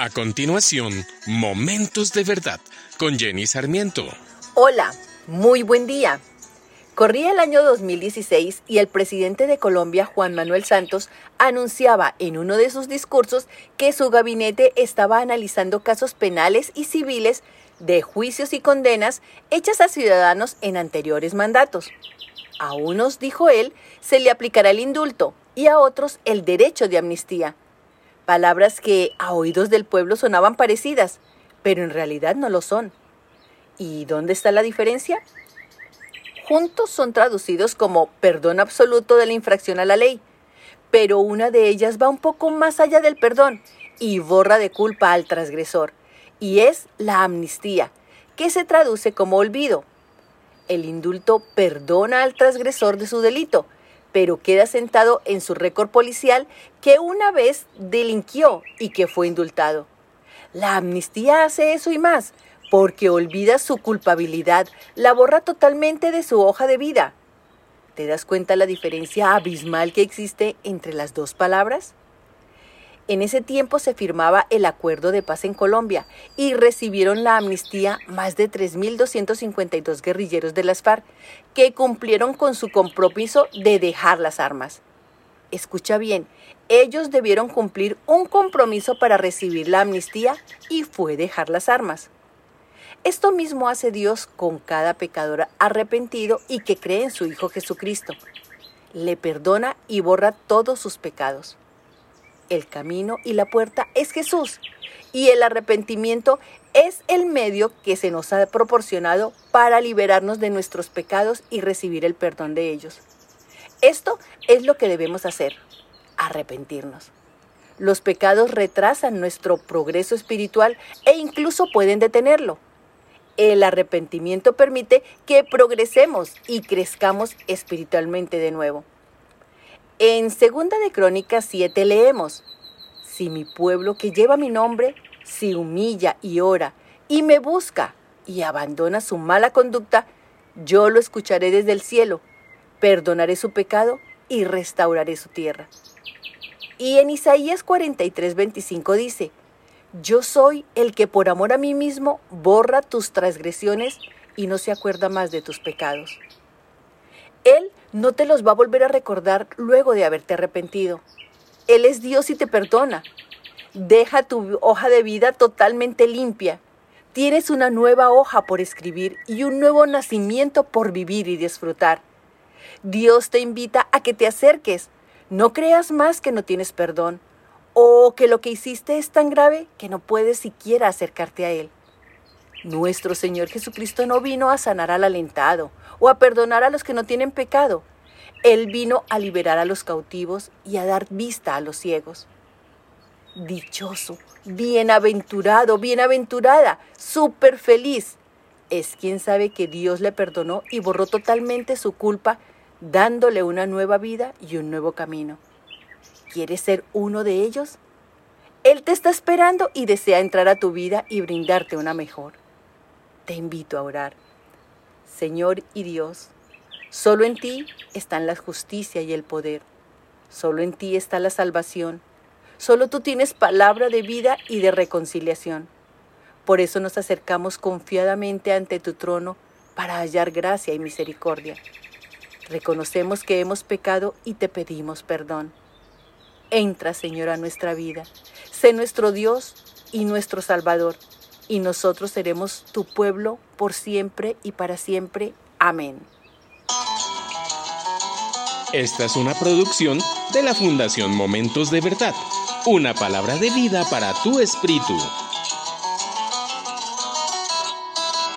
A continuación, Momentos de Verdad con Jenny Sarmiento. Hola, muy buen día. Corría el año 2016 y el presidente de Colombia, Juan Manuel Santos, anunciaba en uno de sus discursos que su gabinete estaba analizando casos penales y civiles de juicios y condenas hechas a ciudadanos en anteriores mandatos. A unos, dijo él, se le aplicará el indulto y a otros el derecho de amnistía. Palabras que a oídos del pueblo sonaban parecidas, pero en realidad no lo son. ¿Y dónde está la diferencia? Juntos son traducidos como perdón absoluto de la infracción a la ley, pero una de ellas va un poco más allá del perdón y borra de culpa al transgresor, y es la amnistía, que se traduce como olvido. El indulto perdona al transgresor de su delito, pero queda sentado en su récord policial que una vez delinquió y que fue indultado. La amnistía hace eso y más, porque olvida su culpabilidad, la borra totalmente de su hoja de vida. ¿Te das cuenta la diferencia abismal que existe entre las dos palabras? En ese tiempo se firmaba el acuerdo de paz en Colombia y recibieron la amnistía más de 3.252 guerrilleros de las FARC que cumplieron con su compromiso de dejar las armas. Escucha bien, ellos debieron cumplir un compromiso para recibir la amnistía y fue dejar las armas. Esto mismo hace Dios con cada pecador arrepentido y que cree en su Hijo Jesucristo. Le perdona y borra todos sus pecados el camino y la puerta es Jesús. Y el arrepentimiento es el medio que se nos ha proporcionado para liberarnos de nuestros pecados y recibir el perdón de ellos. Esto es lo que debemos hacer, arrepentirnos. Los pecados retrasan nuestro progreso espiritual e incluso pueden detenerlo. El arrepentimiento permite que progresemos y crezcamos espiritualmente de nuevo. En Segunda de Crónicas 7 leemos, Si mi pueblo que lleva mi nombre se humilla y ora y me busca y abandona su mala conducta, yo lo escucharé desde el cielo, perdonaré su pecado y restauraré su tierra. Y en Isaías 43, 25 dice, Yo soy el que por amor a mí mismo borra tus transgresiones y no se acuerda más de tus pecados. Él no te los va a volver a recordar luego de haberte arrepentido. Él es Dios y te perdona. Deja tu hoja de vida totalmente limpia. Tienes una nueva hoja por escribir y un nuevo nacimiento por vivir y disfrutar. Dios te invita a que te acerques. No creas más que no tienes perdón o que lo que hiciste es tan grave que no puedes siquiera acercarte a Él. Nuestro Señor Jesucristo no vino a sanar al alentado o a perdonar a los que no tienen pecado. Él vino a liberar a los cautivos y a dar vista a los ciegos. Dichoso, bienaventurado, bienaventurada, súper feliz. Es quien sabe que Dios le perdonó y borró totalmente su culpa, dándole una nueva vida y un nuevo camino. ¿Quieres ser uno de ellos? Él te está esperando y desea entrar a tu vida y brindarte una mejor te invito a orar. Señor y Dios, solo en ti están la justicia y el poder. Solo en ti está la salvación. Solo tú tienes palabra de vida y de reconciliación. Por eso nos acercamos confiadamente ante tu trono para hallar gracia y misericordia. Reconocemos que hemos pecado y te pedimos perdón. Entra, Señor, a nuestra vida. Sé nuestro Dios y nuestro Salvador y nosotros seremos tu pueblo por siempre y para siempre. Amén. Esta es una producción de la Fundación Momentos de Verdad, una palabra de vida para tu espíritu.